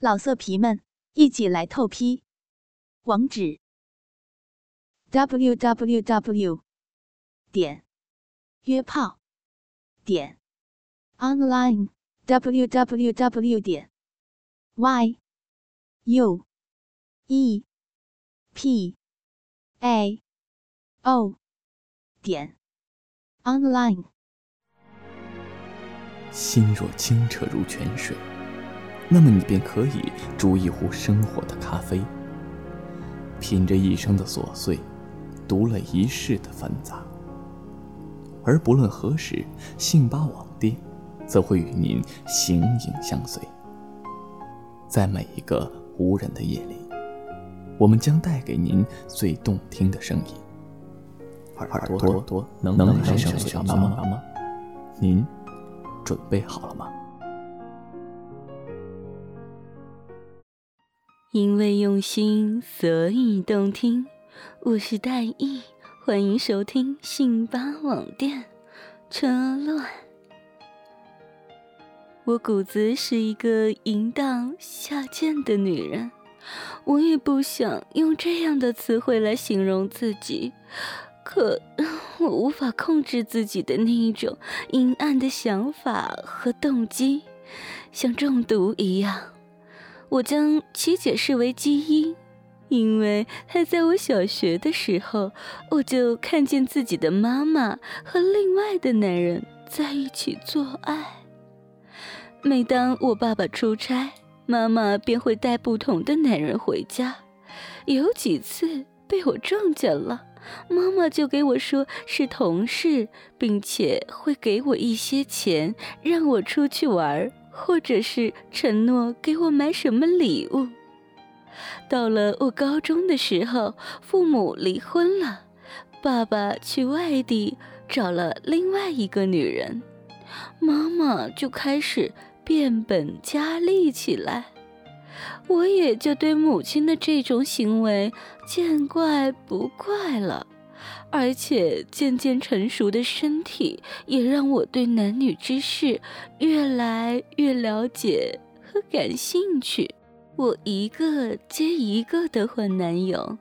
老色皮们，一起来透批！网址：w w w 点约炮点 online w w w 点 y u e p a o 点 online。心若清澈如泉水。那么你便可以煮一壶生活的咖啡，品着一生的琐碎，读了一世的繁杂。而不论何时，信巴网店则会与您形影相随。在每一个无人的夜里，我们将带给您最动听的声音。耳朵朵能能来上小妈吗？您准备好了吗？因为用心，所以动听。我是戴艺，欢迎收听信巴网店。车乱，我骨子是一个淫荡下贱的女人，我也不想用这样的词汇来形容自己，可我无法控制自己的那一种阴暗的想法和动机，像中毒一样。我将其解释为基因，因为还在我小学的时候，我就看见自己的妈妈和另外的男人在一起做爱。每当我爸爸出差，妈妈便会带不同的男人回家。有几次被我撞见了，妈妈就给我说是同事，并且会给我一些钱，让我出去玩儿。或者是承诺给我买什么礼物。到了我高中的时候，父母离婚了，爸爸去外地找了另外一个女人，妈妈就开始变本加厉起来，我也就对母亲的这种行为见怪不怪了。而且渐渐成熟的身体也让我对男女之事越来越了解和感兴趣。我一个接一个的换男友，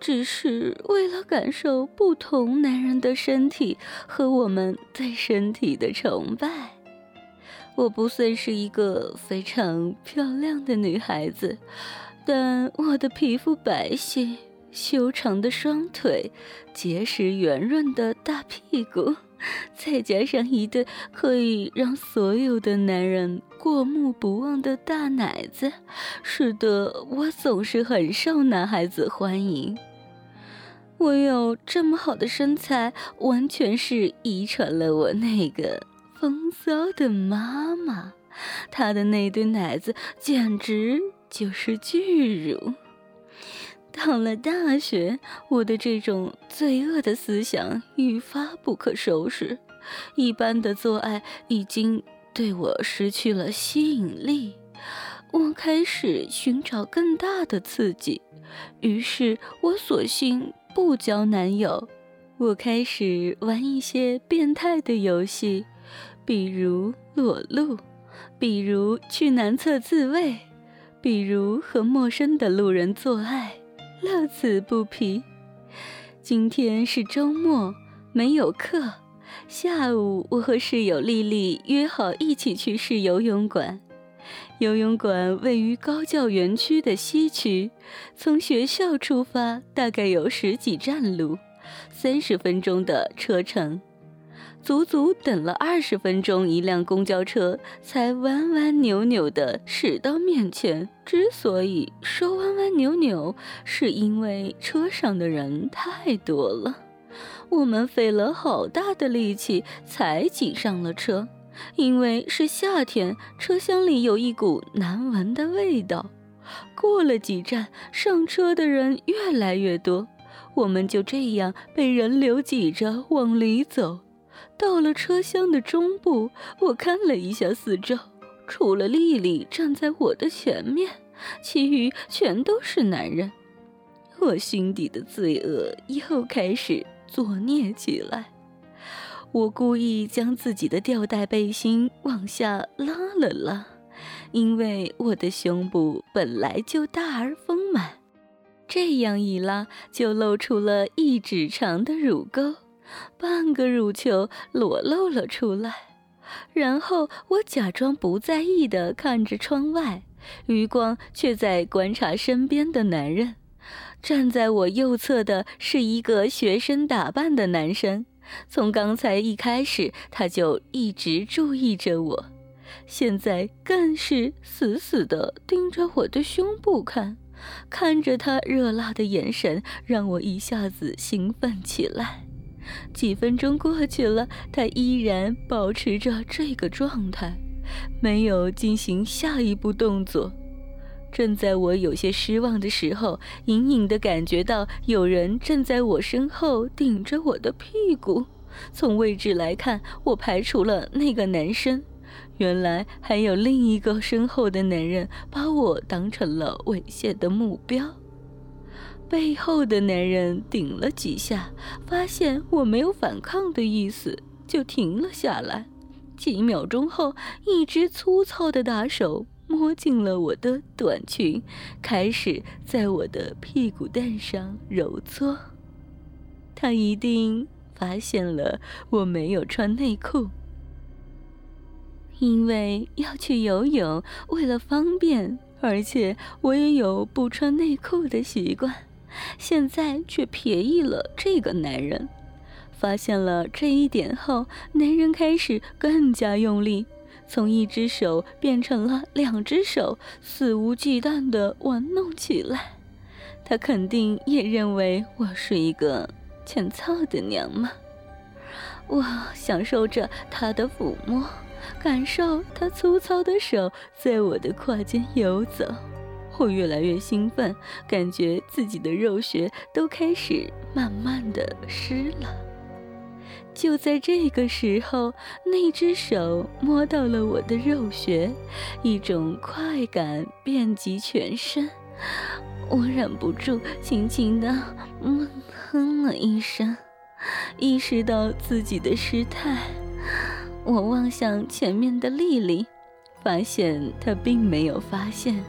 只是为了感受不同男人的身体和我们对身体的崇拜。我不算是一个非常漂亮的女孩子，但我的皮肤白皙。修长的双腿，结实圆润的大屁股，再加上一对可以让所有的男人过目不忘的大奶子，使得我总是很受男孩子欢迎。我有这么好的身材，完全是遗传了我那个风骚的妈妈，她的那对奶子简直就是巨乳。到了大学，我的这种罪恶的思想愈发不可收拾。一般的做爱已经对我失去了吸引力，我开始寻找更大的刺激。于是，我索性不交男友，我开始玩一些变态的游戏，比如裸露，比如去男厕自慰，比如和陌生的路人做爱。乐此不疲。今天是周末，没有课。下午，我和室友丽丽约好一起去市游泳馆。游泳馆位于高教园区的西区，从学校出发大概有十几站路，三十分钟的车程。足足等了二十分钟，一辆公交车才弯弯扭扭地驶到面前。之所以说弯弯扭扭，是因为车上的人太多了，我们费了好大的力气才挤上了车。因为是夏天，车厢里有一股难闻的味道。过了几站，上车的人越来越多，我们就这样被人流挤着往里走。到了车厢的中部，我看了一下四周，除了丽丽站在我的前面，其余全都是男人。我心底的罪恶又开始作孽起来。我故意将自己的吊带背心往下拉了拉，因为我的胸部本来就大而丰满，这样一拉就露出了一指长的乳沟，半个乳球裸露了出来。然后我假装不在意地看着窗外，余光却在观察身边的男人。站在我右侧的是一个学生打扮的男生，从刚才一开始他就一直注意着我，现在更是死死地盯着我的胸部看。看着他热辣的眼神，让我一下子兴奋起来。几分钟过去了，他依然保持着这个状态，没有进行下一步动作。正在我有些失望的时候，隐隐的感觉到有人正在我身后顶着我的屁股。从位置来看，我排除了那个男生，原来还有另一个身后的男人把我当成了猥亵的目标。背后的男人顶了几下，发现我没有反抗的意思，就停了下来。几秒钟后，一只粗糙的大手摸进了我的短裙，开始在我的屁股蛋上揉搓。他一定发现了我没有穿内裤，因为要去游泳，为了方便，而且我也有不穿内裤的习惯。现在却便宜了这个男人。发现了这一点后，男人开始更加用力，从一只手变成了两只手，肆无忌惮地玩弄起来。他肯定也认为我是一个欠操的娘们。我享受着他的抚摸，感受他粗糙的手在我的胯间游走。我越来越兴奋，感觉自己的肉穴都开始慢慢的湿了。就在这个时候，那只手摸到了我的肉穴，一种快感遍及全身。我忍不住轻轻的嗯哼了一声，意识到自己的失态。我望向前面的丽丽，发现她并没有发现。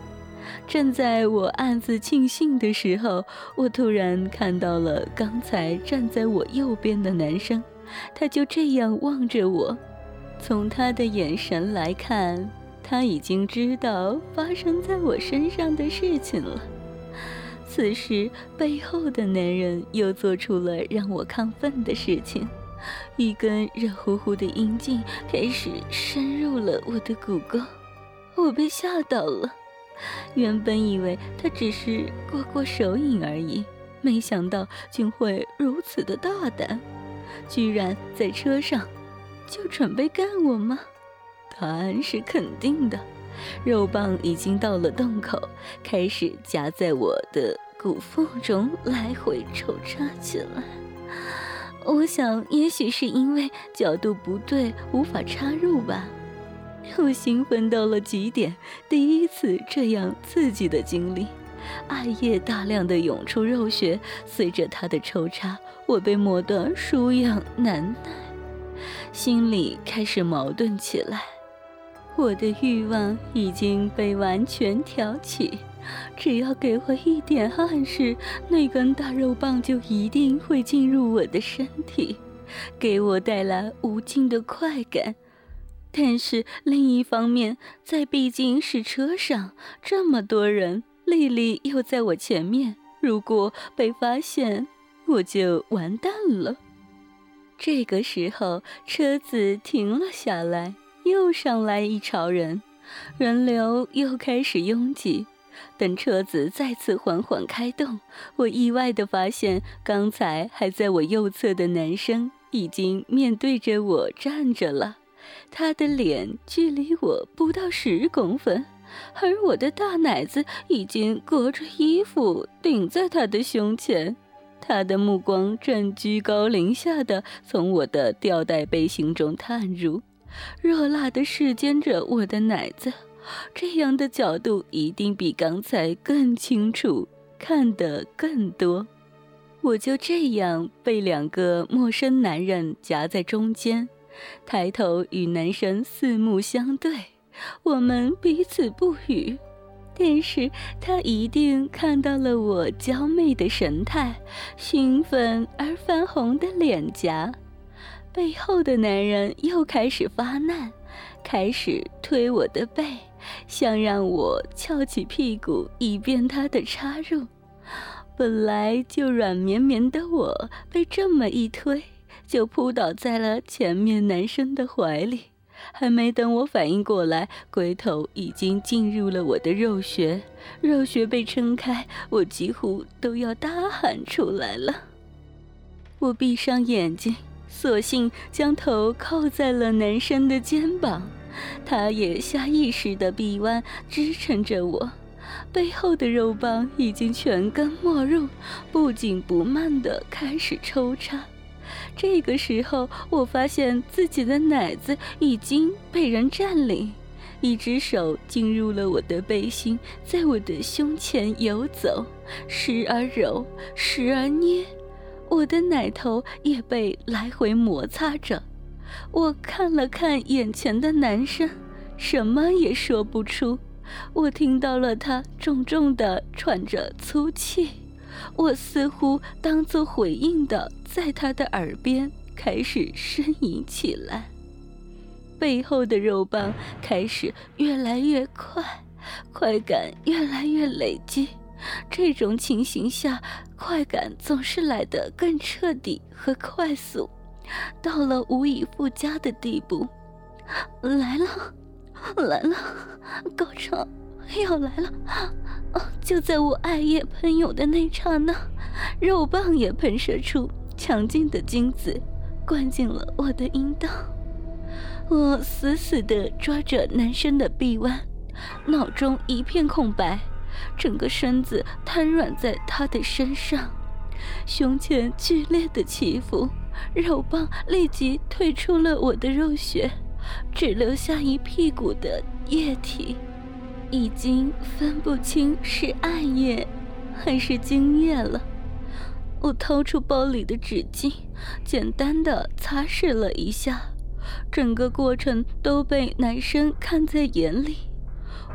正在我暗自庆幸的时候，我突然看到了刚才站在我右边的男生，他就这样望着我。从他的眼神来看，他已经知道发生在我身上的事情了。此时，背后的男人又做出了让我亢奋的事情，一根热乎乎的阴茎开始深入了我的骨沟，我被吓到了。原本以为他只是过过手瘾而已，没想到竟会如此的大胆，居然在车上就准备干我吗？答案是肯定的。肉棒已经到了洞口，开始夹在我的骨缝中来回抽插起来。我想，也许是因为角度不对，无法插入吧。我兴奋到了极点，第一次这样刺激的经历，艾叶大量的涌出肉血，随着他的抽插，我被磨得舒痒难耐，心里开始矛盾起来。我的欲望已经被完全挑起，只要给我一点暗示，那根大肉棒就一定会进入我的身体，给我带来无尽的快感。但是另一方面，在毕竟是车上这么多人，丽丽又在我前面，如果被发现，我就完蛋了。这个时候，车子停了下来，又上来一潮人，人流又开始拥挤。等车子再次缓缓开动，我意外地发现，刚才还在我右侧的男生已经面对着我站着了。他的脸距离我不到十公分，而我的大奶子已经隔着衣服顶在他的胸前。他的目光正居高临下的从我的吊带背心中探入，热辣的视奸着我的奶子。这样的角度一定比刚才更清楚，看得更多。我就这样被两个陌生男人夹在中间。抬头与男生四目相对，我们彼此不语。但是他一定看到了我娇媚的神态，兴奋而泛红的脸颊。背后的男人又开始发难，开始推我的背，想让我翘起屁股以便他的插入。本来就软绵绵的我，被这么一推，就扑倒在了前面男生的怀里。还没等我反应过来，龟头已经进入了我的肉穴，肉穴被撑开，我几乎都要大喊出来了。我闭上眼睛，索性将头靠在了男生的肩膀，他也下意识的臂弯支撑着我，背后的肉棒已经全根没入，不紧不慢的开始抽插。这个时候，我发现自己的奶子已经被人占领，一只手进入了我的背心，在我的胸前游走，时而揉，时而捏，我的奶头也被来回摩擦着。我看了看眼前的男生，什么也说不出。我听到了他重重的喘着粗气。我似乎当作回应的，在他的耳边开始呻吟起来，背后的肉棒开始越来越快，快感越来越累积。这种情形下，快感总是来得更彻底和快速，到了无以复加的地步。来了，来了，高潮要来了。就在我爱液喷涌的那刹那，肉棒也喷射出强劲的精子，灌进了我的阴道。我死死地抓着男生的臂弯，脑中一片空白，整个身子瘫软在他的身上，胸前剧烈的起伏，肉棒立即退出了我的肉穴，只留下一屁股的液体。已经分不清是暗夜还是今夜了。我掏出包里的纸巾，简单的擦拭了一下，整个过程都被男生看在眼里。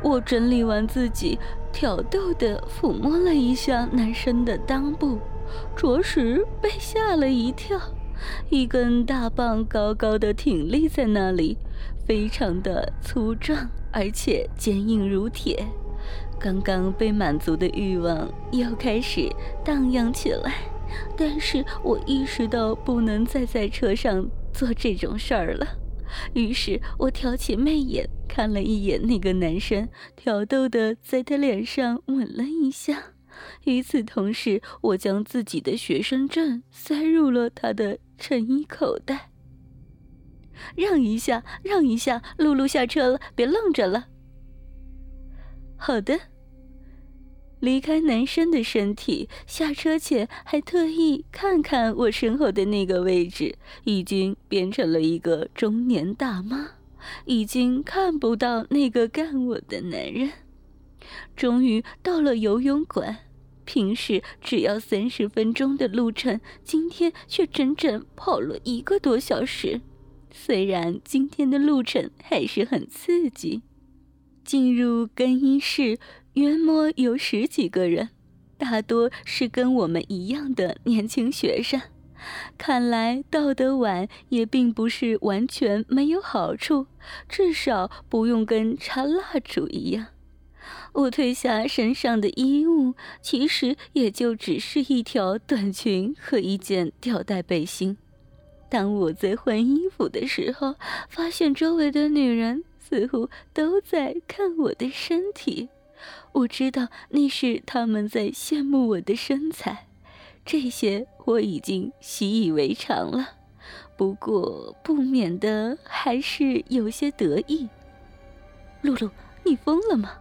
我整理完自己，挑逗的抚摸了一下男生的裆部，着实被吓了一跳。一根大棒高高的挺立在那里，非常的粗壮。而且坚硬如铁，刚刚被满足的欲望又开始荡漾起来。但是我意识到不能再在车上做这种事儿了，于是我挑起媚眼看了一眼那个男生，挑逗的在他脸上吻了一下。与此同时，我将自己的学生证塞入了他的衬衣口袋。让一下，让一下，露露下车了，别愣着了。好的。离开男生的身体，下车前还特意看看我身后的那个位置，已经变成了一个中年大妈，已经看不到那个干我的男人。终于到了游泳馆，平时只要三十分钟的路程，今天却整整跑了一个多小时。虽然今天的路程还是很刺激，进入更衣室约莫有十几个人，大多是跟我们一样的年轻学生。看来到得晚也并不是完全没有好处，至少不用跟插蜡烛一样。我褪下身上的衣物，其实也就只是一条短裙和一件吊带背心。当我在换衣服的时候，发现周围的女人似乎都在看我的身体。我知道那是他们在羡慕我的身材，这些我已经习以为常了。不过不免的还是有些得意。露露，你疯了吗？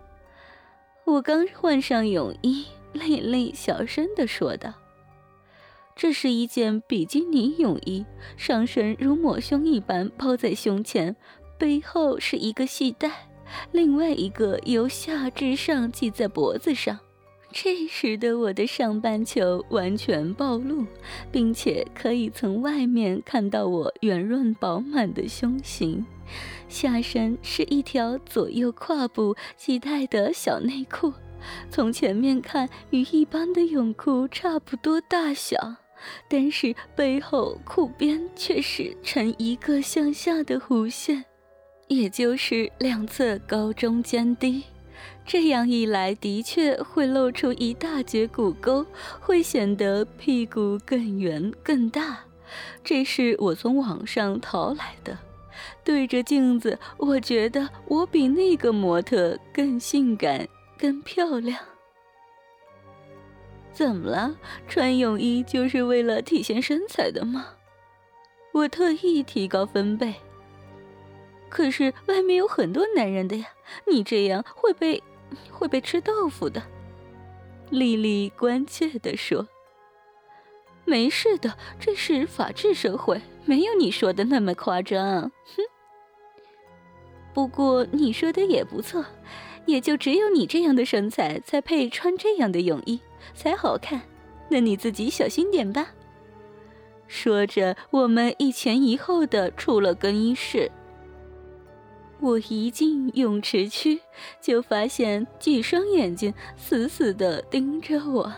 我刚换上泳衣，丽丽小声的说道。这是一件比基尼泳衣，上身如抹胸一般包在胸前，背后是一个系带，另外一个由下至上系在脖子上。这时的我的上半球完全暴露，并且可以从外面看到我圆润饱满的胸型，下身是一条左右胯部系带的小内裤，从前面看与一般的泳裤差不多大小，但是背后裤边却是呈一个向下的弧线，也就是两侧高中间低。这样一来，的确会露出一大截骨沟，会显得屁股更圆更大。这是我从网上淘来的。对着镜子，我觉得我比那个模特更性感、更漂亮。怎么了？穿泳衣就是为了体现身材的吗？我特意提高分贝。可是外面有很多男人的呀，你这样会被。会被吃豆腐的，丽丽关切地说：“没事的，这是法治社会，没有你说的那么夸张。”哼。不过你说的也不错，也就只有你这样的身材才配穿这样的泳衣，才好看。那你自己小心点吧。说着，我们一前一后的出了更衣室。我一进泳池区，就发现几双眼睛死死地盯着我，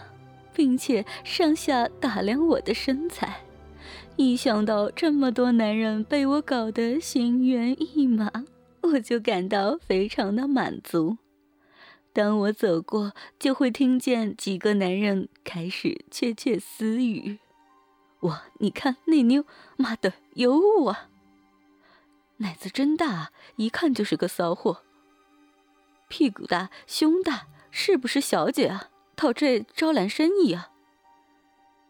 并且上下打量我的身材。一想到这么多男人被我搞得心猿意马，我就感到非常的满足。当我走过，就会听见几个男人开始窃窃私语：“哇，你看那妞，妈的，尤物啊！”奶子真大，一看就是个骚货。屁股大，胸大，是不是小姐啊？到这招揽生意啊？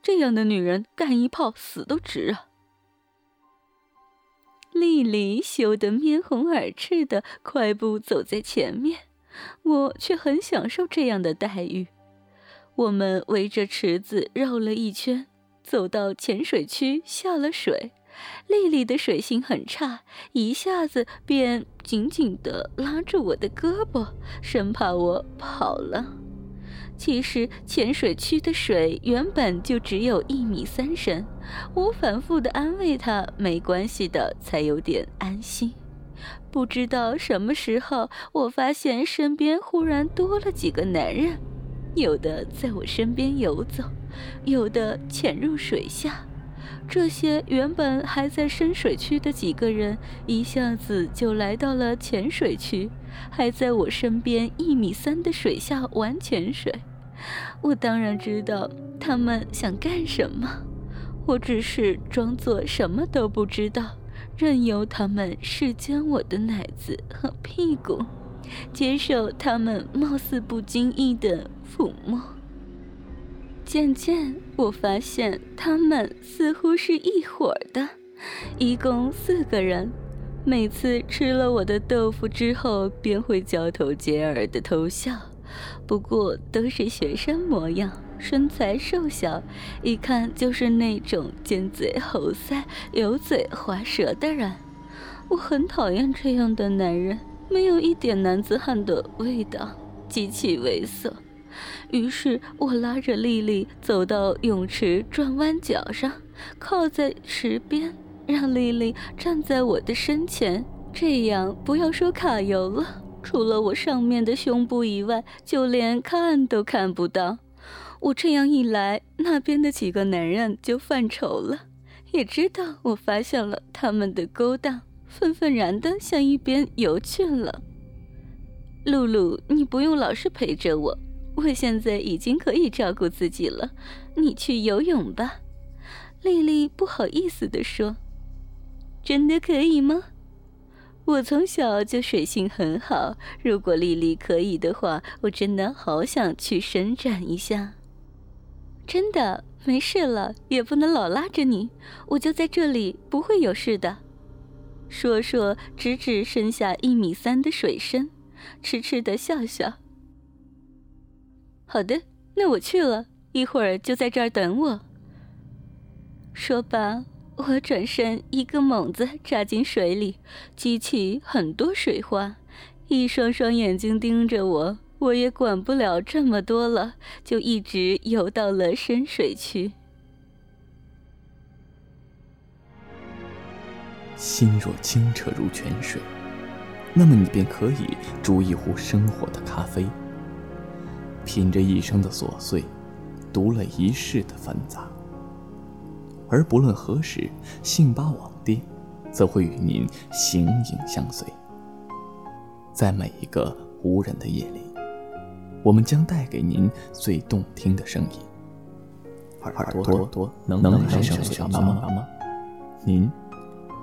这样的女人干一炮死都值啊！丽丽羞得面红耳赤的快步走在前面，我却很享受这样的待遇。我们围着池子绕了一圈，走到浅水区下了水。丽丽的水性很差，一下子便紧紧地拉住我的胳膊，生怕我跑了。其实浅水区的水原本就只有一米三深，我反复地安慰她没关系的，才有点安心。不知道什么时候，我发现身边忽然多了几个男人，有的在我身边游走，有的潜入水下。这些原本还在深水区的几个人，一下子就来到了浅水区，还在我身边一米三的水下玩潜水。我当然知道他们想干什么，我只是装作什么都不知道，任由他们试奸我的奶子和屁股，接受他们貌似不经意的抚摸。渐渐，我发现他们似乎是一伙的，一共四个人。每次吃了我的豆腐之后，便会交头接耳的偷笑。不过都是学生模样，身材瘦小，一看就是那种尖嘴猴腮、油嘴滑舌的人。我很讨厌这样的男人，没有一点男子汉的味道，极其猥琐。于是我拉着丽丽走到泳池转弯角上，靠在池边，让丽丽站在我的身前。这样不要说卡油了，除了我上面的胸部以外，就连看都看不到。我这样一来，那边的几个男人就犯愁了，也知道我发现了他们的勾当，愤愤然地向一边游去了。露露，你不用老是陪着我。我现在已经可以照顾自己了，你去游泳吧。”丽丽不好意思地说。“真的可以吗？我从小就水性很好，如果丽丽可以的话，我真的好想去伸展一下。”“真的，没事了，也不能老拉着你，我就在这里，不会有事的。”说说，指指身下一米三的水深，痴痴的笑笑。好的，那我去了，一会儿就在这儿等我。说罢，我转身一个猛子扎进水里，激起很多水花，一双双眼睛盯着我，我也管不了这么多了，就一直游到了深水区。心若清澈如泉水，那么你便可以煮一壶生活的咖啡，品着一生的琐碎，读了一世的繁杂。而不论何时，信巴网店则会与您形影相随。在每一个无人的夜里，我们将带给您最动听的声音。耳朵朵能能还剩下吗吗？您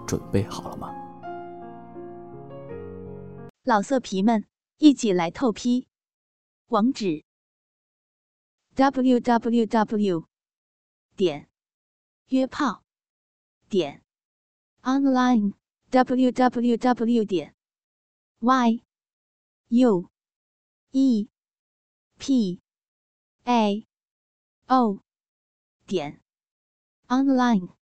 准备好了吗？老色皮们，一起来透批！网址：w w w 点约炮点 online w w w 点 y u e p a o 点 online。